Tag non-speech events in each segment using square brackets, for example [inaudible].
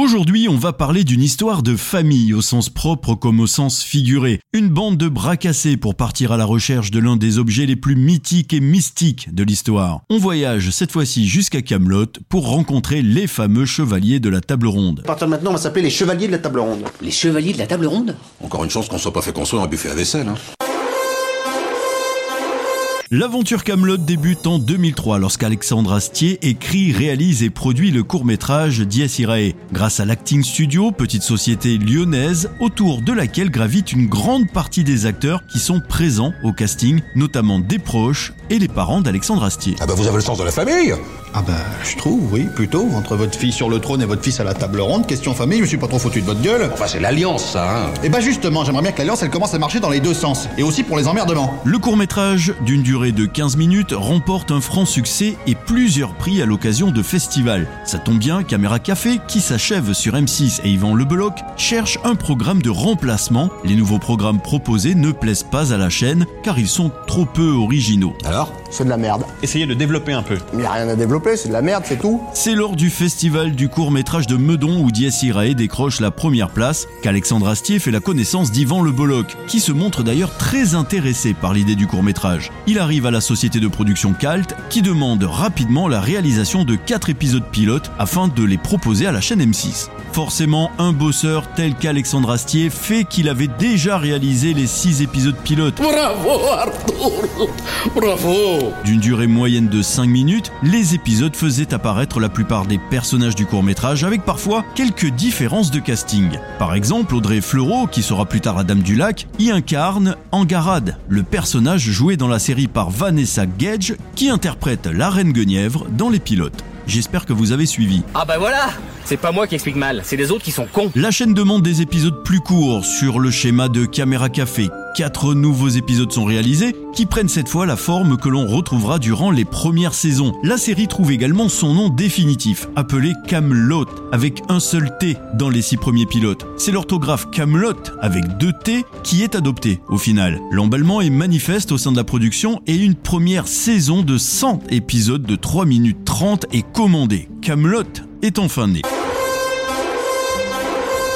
Aujourd'hui, on va parler d'une histoire de famille au sens propre comme au sens figuré. Une bande de bras cassés pour partir à la recherche de l'un des objets les plus mythiques et mystiques de l'histoire. On voyage cette fois-ci jusqu'à Camelot pour rencontrer les fameux chevaliers de la table ronde. À partir de maintenant, on va s'appeler les chevaliers de la table ronde. Les chevaliers de la table ronde? Encore une chance qu'on soit pas fait construire un buffet à vaisselle. Hein. L'aventure Camelot débute en 2003 lorsqu'Alexandre Astier écrit, réalise et produit le court-métrage Dies Irae. Grâce à l'Acting Studio, petite société lyonnaise autour de laquelle gravite une grande partie des acteurs qui sont présents au casting, notamment des proches et les parents d'Alexandre Astier. Ah bah vous avez le sens de la famille Ah bah, je trouve, oui, plutôt. Entre votre fille sur le trône et votre fils à la table ronde, question famille, je me suis pas trop foutu de votre gueule. Enfin c'est l'alliance ça, hein Et bah justement, j'aimerais bien que l'alliance, elle commence à marcher dans les deux sens. Et aussi pour les emmerdements. Le court-métrage, d'une durée de 15 minutes, remporte un franc succès et plusieurs prix à l'occasion de festivals. Ça tombe bien, Caméra Café, qui s'achève sur M6 et Yvan Lebeloc, cherche un programme de remplacement. Les nouveaux programmes proposés ne plaisent pas à la chaîne car ils sont trop peu originaux. C'est de la merde. Essayez de développer un peu. Mais y a rien à développer, c'est de la merde, c'est tout. C'est lors du festival du court-métrage de Meudon où Dies Irae décroche la première place qu'Alexandre Astier fait la connaissance d'Yvan Le Bolloc, qui se montre d'ailleurs très intéressé par l'idée du court-métrage. Il arrive à la société de production Calt qui demande rapidement la réalisation de 4 épisodes pilotes afin de les proposer à la chaîne M6. Forcément, un bosseur tel qu'Alexandre Astier fait qu'il avait déjà réalisé les 6 épisodes pilotes. Bravo Arthur Bravo D'une durée moyenne de 5 minutes, les épisodes faisaient apparaître la plupart des personnages du court-métrage avec parfois quelques différences de casting. Par exemple, Audrey Fleurot, qui sera plus tard la Dame du Lac, y incarne Angarade, le personnage joué dans la série par Vanessa Gage, qui interprète la Reine Guenièvre dans les pilotes. J'espère que vous avez suivi. Ah bah voilà C'est pas moi qui explique mal, c'est les autres qui sont cons. La chaîne demande des épisodes plus courts sur le schéma de Caméra Café. Quatre nouveaux épisodes sont réalisés qui prennent cette fois la forme que l'on retrouvera durant les premières saisons. La série trouve également son nom définitif, appelé Camelot, avec un seul T dans les six premiers pilotes. C'est l'orthographe Camelot avec deux T qui est adopté au final. L'emballement est manifeste au sein de la production et une première saison de 100 épisodes de 3 minutes 30 est commandée. Camelot est enfin né.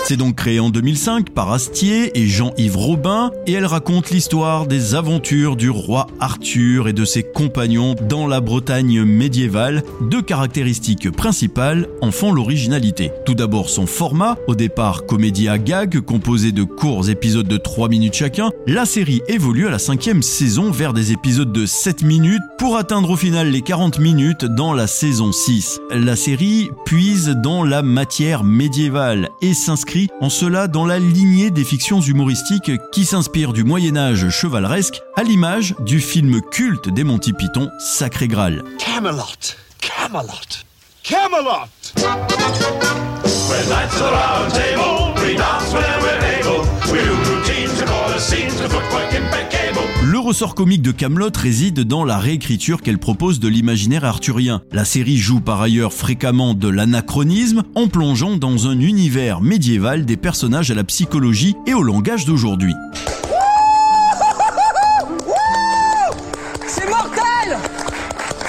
C'est donc créé en 2005 par Astier et Jean-Yves Robin et elle raconte l'histoire des aventures du roi Arthur et de ses compagnons dans la Bretagne médiévale. Deux caractéristiques principales en font l'originalité. Tout d'abord son format, au départ comédie à gag composé de courts épisodes de 3 minutes chacun, la série évolue à la cinquième saison vers des épisodes de 7 minutes pour atteindre au final les 40 minutes dans la saison 6. La série puise dans la matière médiévale et s'inscrit en cela dans la lignée des fictions humoristiques qui s'inspirent du Moyen Âge chevaleresque à l'image du film culte des Monty Python Sacré Graal. Camelot Camelot Camelot ressort comique de Camelot réside dans la réécriture qu'elle propose de l'imaginaire arthurien. La série joue par ailleurs fréquemment de l'anachronisme en plongeant dans un univers médiéval des personnages à la psychologie et au langage d'aujourd'hui. C'est mortel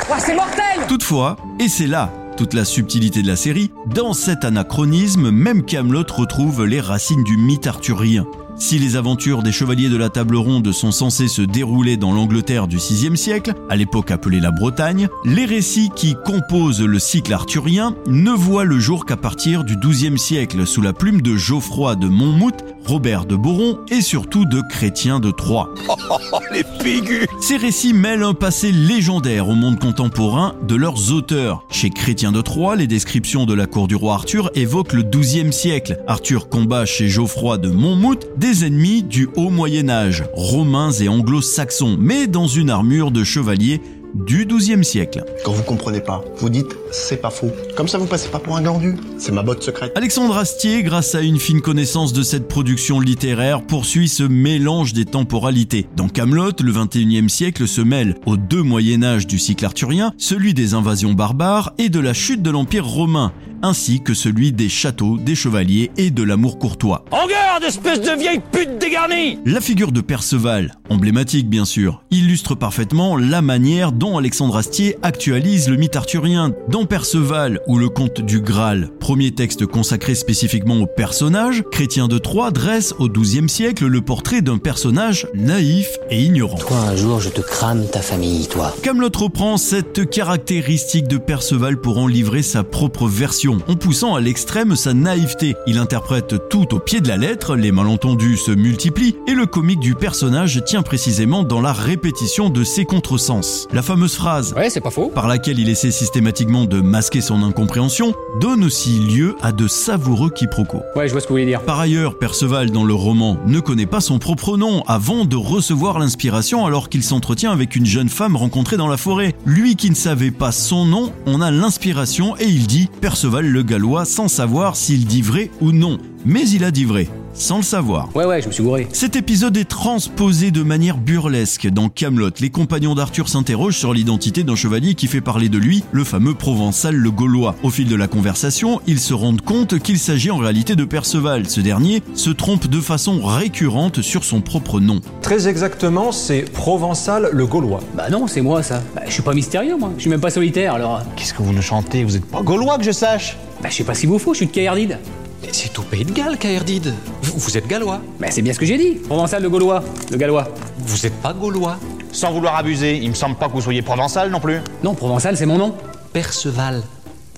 Ouais, c'est mortel Toutefois, et c'est là toute la subtilité de la série, dans cet anachronisme, même Camelot retrouve les racines du mythe arthurien. Si les aventures des chevaliers de la table ronde sont censées se dérouler dans l'Angleterre du VIe siècle, à l'époque appelée la Bretagne, les récits qui composent le cycle arthurien ne voient le jour qu'à partir du XIIe siècle sous la plume de Geoffroy de Monmouth, Robert de Boron et surtout de Chrétien de Troyes. [laughs] Les figus Ces récits mêlent un passé légendaire au monde contemporain de leurs auteurs. Chez Chrétien de Troyes, les descriptions de la cour du roi Arthur évoquent le XIIe siècle. Arthur combat chez Geoffroy de Monmouth des ennemis du haut Moyen Âge, romains et anglo-saxons, mais dans une armure de chevalier du XIIe siècle. Quand vous comprenez pas, vous dites c'est pas faux. Comme ça vous passez pas pour un glandu. C'est ma botte secrète. Alexandre Astier, grâce à une fine connaissance de cette production littéraire, poursuit ce mélange des temporalités. Dans Camelot, le 21e siècle se mêle aux deux Moyen Âge du cycle arthurien, celui des invasions barbares et de la chute de l'Empire romain, ainsi que celui des châteaux, des chevaliers et de l'amour courtois. En garde, espèce de vieille pute dégarnie La figure de Perceval, emblématique bien sûr, illustre parfaitement la manière dont Alexandre Astier actualise le mythe arthurien. Dans Perceval ou le conte du Graal, premier texte consacré spécifiquement au personnage, Chrétien de Troyes dresse au XIIe siècle le portrait d'un personnage naïf et ignorant. Toi, un jour, je te crame ta famille, toi. Camelot reprend cette caractéristique de Perceval pour en livrer sa propre version, en poussant à l'extrême sa naïveté. Il interprète tout au pied de la lettre, les malentendus se multiplient, et le comique du personnage tient précisément dans la répétition de ses contresens. La fameuse phrase Ouais, c'est pas faux. par laquelle il essaie systématiquement de masquer son incompréhension, donne aussi lieu à de savoureux quiproquos. Ouais, je vois ce que vous voulez dire. Par ailleurs, Perceval dans le roman ne connaît pas son propre nom avant de recevoir l'inspiration alors qu'il s'entretient avec une jeune femme rencontrée dans la forêt. Lui qui ne savait pas son nom, on a l'inspiration et il dit Perceval le Gallois sans savoir s'il dit vrai ou non. Mais il a dit vrai, sans le savoir. Ouais, ouais, je me suis gouré. Cet épisode est transposé de manière burlesque dans Camelot. Les compagnons d'Arthur s'interrogent sur l'identité d'un chevalier qui fait parler de lui, le fameux Provençal le Gaulois. Au fil de la conversation, ils se rendent compte qu'il s'agit en réalité de Perceval. Ce dernier se trompe de façon récurrente sur son propre nom. Très exactement, c'est Provençal le Gaulois. Bah non, c'est moi, ça. Bah, je suis pas mystérieux, moi. Je suis même pas solitaire, alors... Qu'est-ce que vous nous chantez? Vous êtes pas gaulois que je sache? Bah, je sais pas si vous faut, je suis de Caerdide. Mais c'est au pays de Galles, Caerdide. Vous, vous êtes gallois. Bah, c'est bien ce que j'ai dit. Provençal le Gaulois. Le Gallois. Vous êtes pas gaulois. Sans vouloir abuser, il me semble pas que vous soyez provençal non plus. Non, Provençal, c'est mon nom. Perceval.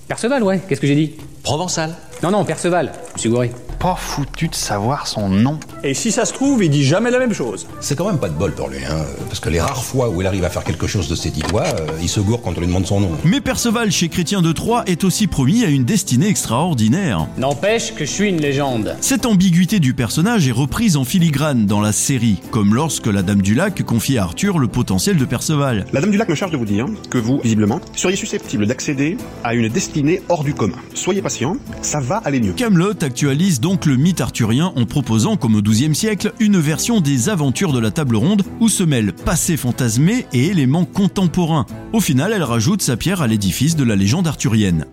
Perceval, ouais. Qu'est-ce que j'ai dit? Provençal. Non, non, Perceval. Je suis gouré. Pas foutu de savoir son nom. Et si ça se trouve, il dit jamais la même chose. C'est quand même pas de bol pour lui, hein, parce que les rares fois où il arrive à faire quelque chose de ses dix doigts, euh, il se gourre quand on lui demande son nom. Mais Perceval chez Chrétien de Troyes est aussi promis à une destinée extraordinaire. N'empêche que je suis une légende. Cette ambiguïté du personnage est reprise en filigrane dans la série, comme lorsque la Dame du Lac confie à Arthur le potentiel de Perceval. La Dame du Lac me charge de vous dire que vous, visiblement, seriez susceptible d'accéder à une destinée hors du commun. Soyez patient, ça va aller mieux. Camelot actualise donc le mythe arthurien en proposant, comme au XIIe siècle, une version des aventures de la table ronde où se mêlent passé fantasmé et éléments contemporains. Au final, elle rajoute sa pierre à l'édifice de la légende arthurienne.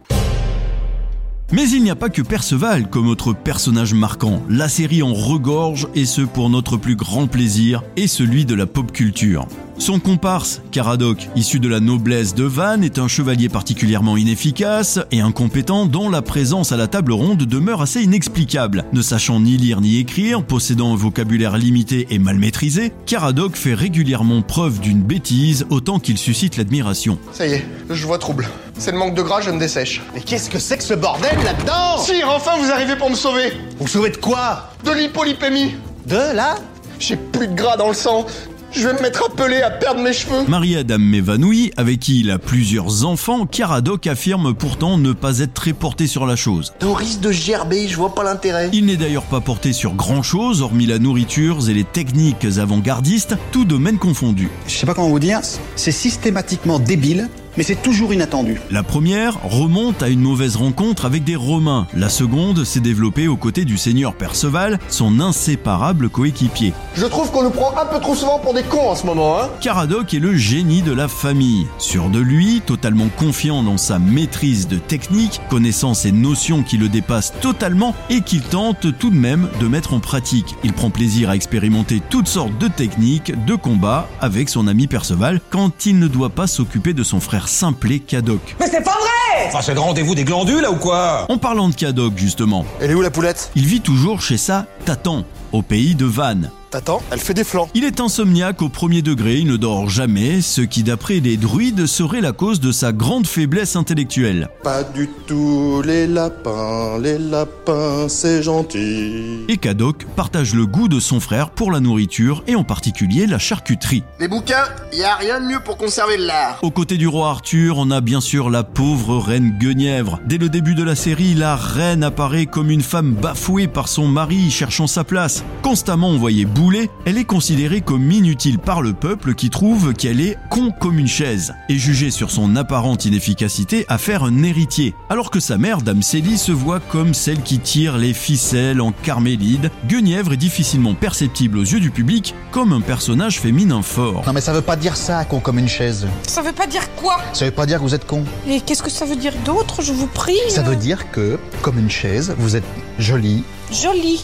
Mais il n'y a pas que Perceval comme autre personnage marquant. La série en regorge et ce pour notre plus grand plaisir et celui de la pop culture. Son comparse, Caradoc, issu de la noblesse de Vannes, est un chevalier particulièrement inefficace et incompétent dont la présence à la table ronde demeure assez inexplicable. Ne sachant ni lire ni écrire, possédant un vocabulaire limité et mal maîtrisé, Caradoc fait régulièrement preuve d'une bêtise autant qu'il suscite l'admiration. Ça y est, je vois trouble. C'est le manque de gras, je me dessèche. Mais qu'est-ce que c'est que ce bordel là-dedans Sire, enfin vous arrivez pour me sauver Vous sauvez de quoi De l'hypolipémie De là J'ai plus de gras dans le sang. Je vais me mettre à peler, à perdre mes cheveux. Marie-Adam m'évanouit, avec qui il a plusieurs enfants, Caradoc affirme pourtant ne pas être très porté sur la chose. Au risque de gerber, je vois pas l'intérêt. Il n'est d'ailleurs pas porté sur grand chose, hormis la nourriture et les techniques avant-gardistes, tout domaine confondu. Je sais pas comment vous dire, c'est systématiquement débile, mais c'est toujours inattendu. La première remonte à une mauvaise rencontre avec des Romains. La seconde s'est développée aux côtés du seigneur Perceval, son inséparable coéquipier. Je trouve qu'on nous prend un peu trop souvent pour des cons en ce moment, hein. Caradoc est le génie de la famille. Sûr de lui, totalement confiant dans sa maîtrise de technique, connaissant ses notions qui le dépassent totalement et qu'il tente tout de même de mettre en pratique. Il prend plaisir à expérimenter toutes sortes de techniques de combat avec son ami Perceval quand il ne doit pas s'occuper de son frère simplet Cadoc. Mais c'est pas vrai Enfin, c'est le rendez-vous des glandules, là, ou quoi? En parlant de Cadoc, justement, Elle est où la poulette? Il vit toujours chez sa Tatan, au pays de Vannes. T'attends, elle fait des flancs. Il est insomniaque au premier degré, il ne dort jamais, ce qui d'après les druides serait la cause de sa grande faiblesse intellectuelle. Pas du tout, les lapins, les lapins, c'est gentil. Et Cadoc partage le goût de son frère pour la nourriture et en particulier la charcuterie. Les bouquins, y a rien de mieux pour conserver l'art. Aux côtés du roi Arthur, on a bien sûr la pauvre reine Guenièvre. Dès le début de la série, la reine apparaît comme une femme bafouée par son mari cherchant sa place. Constamment envoyée bouler boulet, elle est considérée comme inutile par le peuple qui trouve qu'elle est con comme une chaise et jugée sur son apparente inefficacité à faire un héritier, alors que sa mère, Dame Célie, se voit comme celle qui tire les ficelles en carmélide. Guenièvre est difficilement perceptible aux yeux du public comme un personnage féminin fort. Non mais ça veut pas dire ça, con comme une chaise. Ça veut pas dire quoi? Ça veut pas dire que vous êtes con. Et qu'est-ce que ça veut dire d'autre, je vous prie Ça veut dire que, comme une chaise, vous êtes jolie. Joli.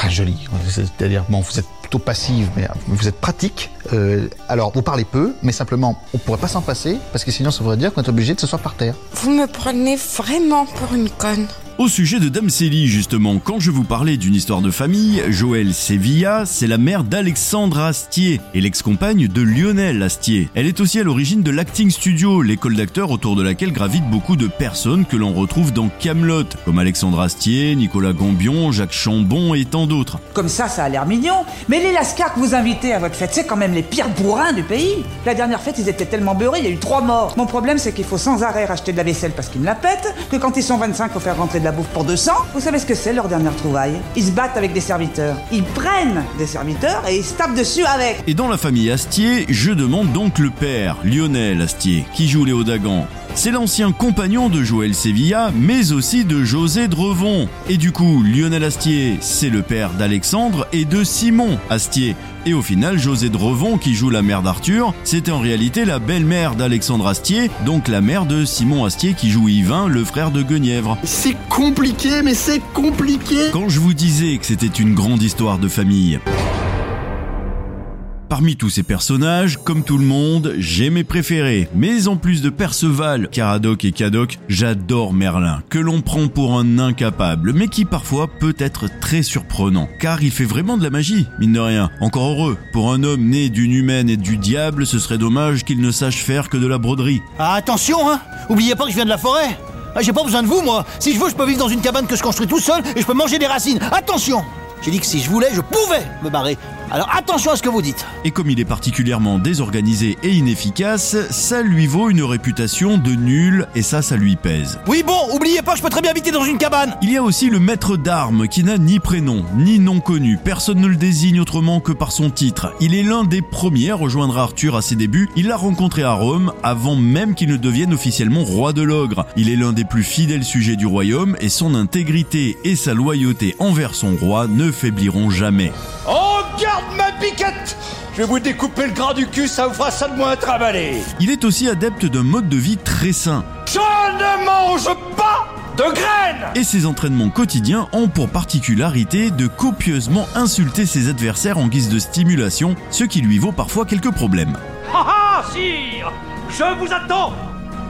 Enfin, jolie. C'est-à-dire, bon, vous êtes plutôt passive, mais vous êtes pratique. Euh, alors, vous parlez peu, mais simplement, on pourrait pas s'en passer, parce que sinon, ça voudrait dire qu'on est obligé de se s'asseoir par terre. Vous me prenez vraiment pour une conne. Au sujet de Dame Célie, justement, quand je vous parlais d'une histoire de famille, Joëlle Sevilla, c'est la mère d'Alexandre Astier et l'ex-compagne de Lionel Astier. Elle est aussi à l'origine de l'Acting Studio, l'école d'acteurs autour de laquelle gravitent beaucoup de personnes que l'on retrouve dans Camelot, comme Alexandre Astier, Nicolas Gambion, Jacques Chambon et tant d'autres. Comme ça, ça a l'air mignon. Mais les lascars que vous invitez à votre fête, c'est quand même les pires bourrins du pays. La dernière fête, ils étaient tellement beurrés, il y a eu trois morts. Mon problème, c'est qu'il faut sans arrêt racheter de la vaisselle parce qu'ils me la pètent, que quand ils sont 25, faut faire rentrer de bouffe pour 200. Vous savez ce que c'est leur dernière trouvaille? Ils se battent avec des serviteurs. Ils prennent des serviteurs et ils se tapent dessus avec. Et dans la famille Astier, je demande donc le père, Lionel Astier, qui joue Léo Dagan. C'est l'ancien compagnon de Joël Sevilla, mais aussi de José Drevon. Et du coup, Lionel Astier, c'est le père d'Alexandre et de Simon Astier. Et au final, José Drevon, qui joue la mère d'Arthur, c'était en réalité la belle-mère d'Alexandre Astier, donc la mère de Simon Astier qui joue Yvain, le frère de Guenièvre. C'est compliqué, mais c'est compliqué Quand je vous disais que c'était une grande histoire de famille. Parmi tous ces personnages, comme tout le monde, j'ai mes préférés. Mais en plus de Perceval, Caradoc et Cadoc, j'adore Merlin, que l'on prend pour un incapable, mais qui parfois peut être très surprenant. Car il fait vraiment de la magie, mine de rien. Encore heureux, pour un homme né d'une humaine et du diable, ce serait dommage qu'il ne sache faire que de la broderie. Ah, attention, hein Oubliez pas que je viens de la forêt ah, J'ai pas besoin de vous, moi Si je veux, je peux vivre dans une cabane que je construis tout seul et je peux manger des racines. Attention J'ai dit que si je voulais, je pouvais me barrer. Alors attention à ce que vous dites. Et comme il est particulièrement désorganisé et inefficace, ça lui vaut une réputation de nul et ça, ça lui pèse. Oui bon, oubliez pas que je peux très bien habiter dans une cabane. Il y a aussi le maître d'armes qui n'a ni prénom, ni nom connu. Personne ne le désigne autrement que par son titre. Il est l'un des premiers à rejoindre Arthur à ses débuts. Il l'a rencontré à Rome avant même qu'il ne devienne officiellement roi de l'ogre. Il est l'un des plus fidèles sujets du royaume et son intégrité et sa loyauté envers son roi ne faibliront jamais. Oh, garde ma piquette. Je vais vous découper le gras du cul, ça vous fera ça de moins travailler. Il est aussi adepte d'un mode de vie très sain. Je ne mange pas de graines. Et ses entraînements quotidiens ont pour particularité de copieusement insulter ses adversaires en guise de stimulation, ce qui lui vaut parfois quelques problèmes. Ha ha, sire Je vous attends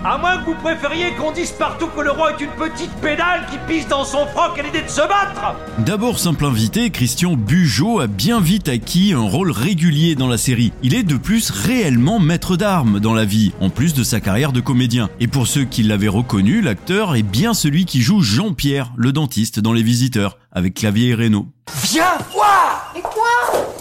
à moins que vous préfériez qu'on dise partout que le roi est une petite pédale qui pisse dans son froc à l'idée de se battre D'abord simple invité, Christian Bugeaud a bien vite acquis un rôle régulier dans la série. Il est de plus réellement maître d'armes dans la vie, en plus de sa carrière de comédien. Et pour ceux qui l'avaient reconnu, l'acteur est bien celui qui joue Jean-Pierre, le dentiste dans Les Visiteurs, avec Clavier et Reynaud. Viens voir Et quoi?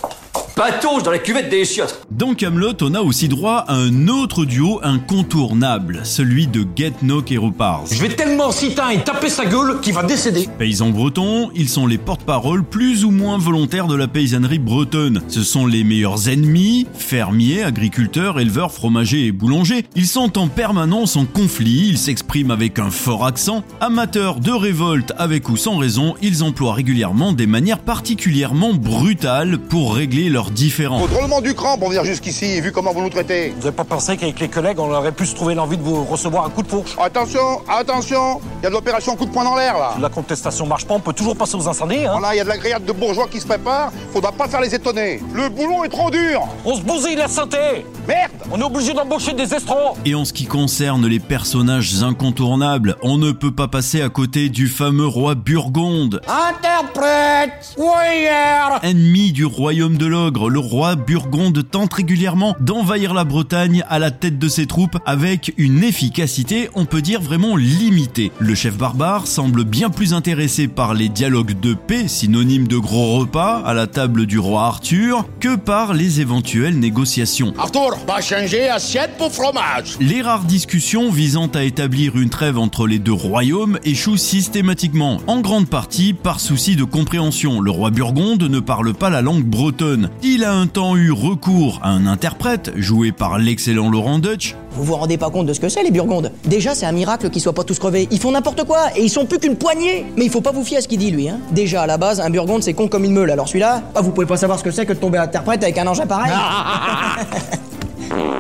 Patauge dans la cuvette des chiottes Dans Camelot, on a aussi droit à un autre duo incontournable, celui de Get No Keropars. Je vais tellement citer et taper sa gueule qu'il va décéder. Paysans bretons, ils sont les porte-parole plus ou moins volontaires de la paysannerie bretonne. Ce sont les meilleurs ennemis, fermiers, agriculteurs, éleveurs, fromagers et boulangers. Ils sont en permanence en conflit, ils s'expriment avec un fort accent. Amateurs de révolte avec ou sans raison, ils emploient régulièrement des manières particulièrement brutales pour régler leurs différends. Faut drôlement du cran pour venir jusqu'ici, vu comment vous nous traitez. Vous avez pas pensé qu'avec les collègues, on aurait pu se trouver l'envie de vous recevoir un coup de fourche? Attention, attention Il y a de l'opération coup de poing dans l'air, là. La contestation marche pas, on peut toujours passer aux incendies, hein. Voilà, il y a de la grillade de bourgeois qui se prépare, faudra pas faire les étonner. Le boulot est trop dur. On se bousille la santé. Merde. On est obligé d'embaucher des estros Et en ce qui concerne les personnages incontournables, on ne peut pas passer à côté du fameux roi Burgonde. Interprète Warrior Ennemi du royaume de l'ogre, le roi Burgonde tente régulièrement d'envahir la Bretagne à la tête de ses troupes avec une efficacité, on peut dire vraiment limitée. Le chef barbare semble bien plus intéressé par les dialogues de paix, synonyme de gros repas, à la table du roi Arthur, que par les éventuelles négociations. Arthur, pas changer assiette pour fromage. Les rares discussions visant à établir une trêve entre les deux royaumes échouent systématiquement, en grande partie par souci de compréhension. Le roi Burgonde ne parle pas la langue bretonne. Il a un temps eu recours à un interprète, joué par l'excellent Laurent Dutch, Vous vous rendez pas compte de ce que c'est, les Burgondes? Déjà, c'est un miracle qu'ils soient pas tous crevés. Ils font n'importe quoi et ils sont plus qu'une poignée. Mais il faut pas vous fier à ce qu'il dit, lui. Hein. Déjà, à la base, un Burgonde, c'est con comme une meule. Alors celui-là, ah, vous pouvez pas savoir ce que c'est que de tomber interprète avec un engin pareil. [laughs]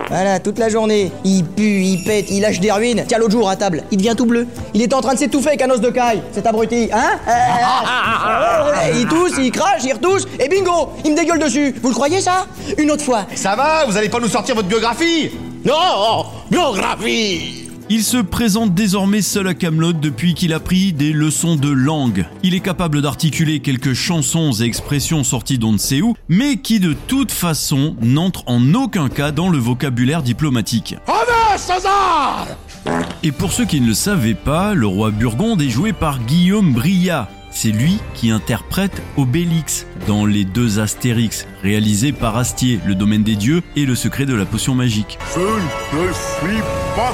Voilà, toute la journée, il pue, il pète, il lâche des ruines. Tiens, l'autre jour à table, il devient tout bleu. Il était en train de s'étouffer avec un os de caille, cet abruti, hein Euh, euh, euh, [laughs] Il tousse, il crache, il retousse, et bingo, il me dégueule dessus. Vous le croyez ça Une autre fois. Ça va Vous allez pas nous sortir votre biographie Non, biographie. Il se présente désormais seul à Camelot depuis qu'il a pris des leçons de langue. Il est capable d'articuler quelques chansons et expressions sorties d'on ne sait où, mais qui de toute façon n'entrent en aucun cas dans le vocabulaire diplomatique. Et pour ceux qui ne le savaient pas, le roi Burgonde est joué par Guillaume Brillat. C'est lui qui interprète Obélix dans les deux Astérix, réalisés par Astier, le domaine des dieux et le secret de la potion magique. Je ne suis pas...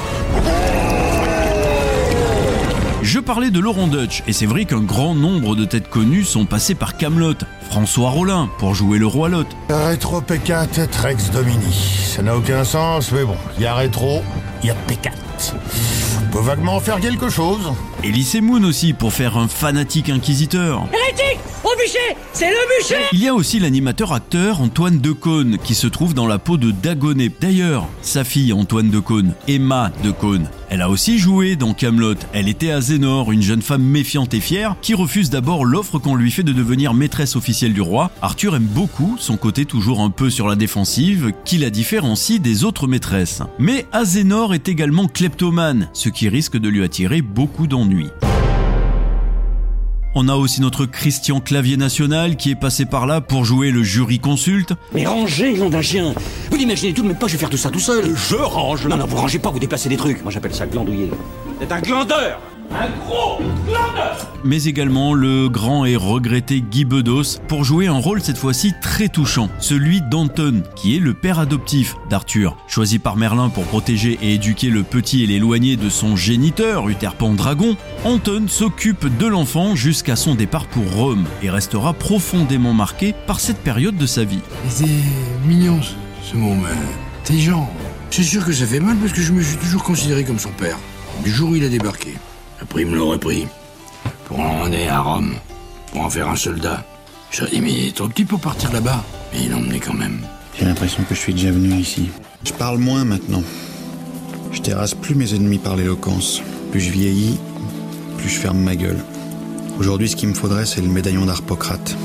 Je parlais de Laurent Dutch, et c'est vrai qu'un grand nombre de têtes connues sont passées par Camelot. François Rollin pour jouer le roi Lot. Rétro P4 et Rex Domini. Ça n'a aucun sens, mais bon, il y a rétro, il y a P4. On peut vaguement en faire quelque chose. Elise Moon aussi pour faire un fanatique inquisiteur. Hérétique Au bûcher C'est le bûcher Il y a aussi l'animateur-acteur Antoine Decaune qui se trouve dans la peau de Dagonet. D'ailleurs, sa fille Antoine Decaune, Emma Decaune, elle a aussi joué dans Camelot. Elle était Azénor, une jeune femme méfiante et fière qui refuse d'abord l'offre qu'on lui fait de devenir maîtresse officielle du roi. Arthur aime beaucoup son côté toujours un peu sur la défensive qui la différencie des autres maîtresses. Mais Azénor est également kleptomane, ce qui risque de lui attirer beaucoup d'ennuis. On a aussi notre Christian Clavier National qui est passé par là pour jouer le jury consulte. Mais rangez, nom d'un chien. Vous l'imaginez tout de même pas, je vais faire tout ça tout seul. Je range. Non, non, vous rangez pas, vous déplacez des trucs. Moi j'appelle ça glandouiller. C'est un glandeur Un gros glandeur mais également le grand et regretté Guy Bedos pour jouer un rôle cette fois-ci très touchant, celui d'Anton, qui est le père adoptif d'Arthur. Choisi par Merlin pour protéger et éduquer le petit et l'éloigner de son géniteur, Utherpan Dragon, Anton s'occupe de l'enfant jusqu'à son départ pour Rome et restera profondément marqué par cette période de sa vie. C'est mignon ce, ce mot, mais intelligent. C'est sûr que ça fait mal parce que je me suis toujours considéré comme son père. Du jour où il a débarqué. Après, il me l'aurait pris pour l'emmener à Rome, pour en faire un soldat. J'aurais dit, mais il est trop petit pour partir là-bas. Mais il l'emmenait quand même. J'ai l'impression que je suis déjà venu ici. Je parle moins maintenant. Je terrasse plus mes ennemis par l'éloquence. Plus je vieillis, plus je ferme ma gueule. Aujourd'hui, ce qu'il me faudrait, c'est le médaillon d'Arpocrate.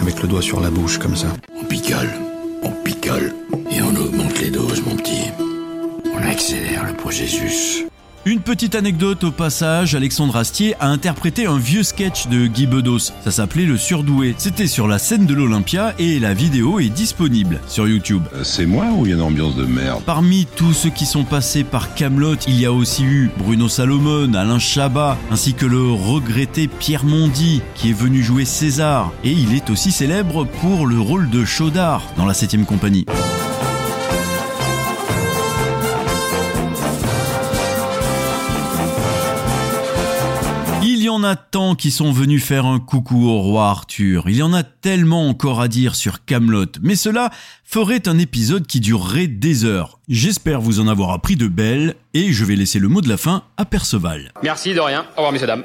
Avec le doigt sur la bouche, comme ça. On picole, on picole, et on augmente les doses, mon petit. On accélère le processus. Une petite anecdote au passage, Alexandre Astier a interprété un vieux sketch de Guy Bedos. Ça s'appelait Le Surdoué. C'était sur la scène de l'Olympia et la vidéo est disponible sur YouTube. C'est moi ou il y a une ambiance de merde Parmi tous ceux qui sont passés par Camelot, il y a aussi eu Bruno Salomon, Alain Chabat, ainsi que le regretté Pierre Mondy qui est venu jouer César. Et il est aussi célèbre pour le rôle de Chaudard dans la 7ème compagnie. En a tant qui sont venus faire un coucou au roi Arthur. Il y en a tellement encore à dire sur Camelot, mais cela ferait un épisode qui durerait des heures. J'espère vous en avoir appris de belles et je vais laisser le mot de la fin à Perceval. Merci de rien. Au revoir, messieurs, dames.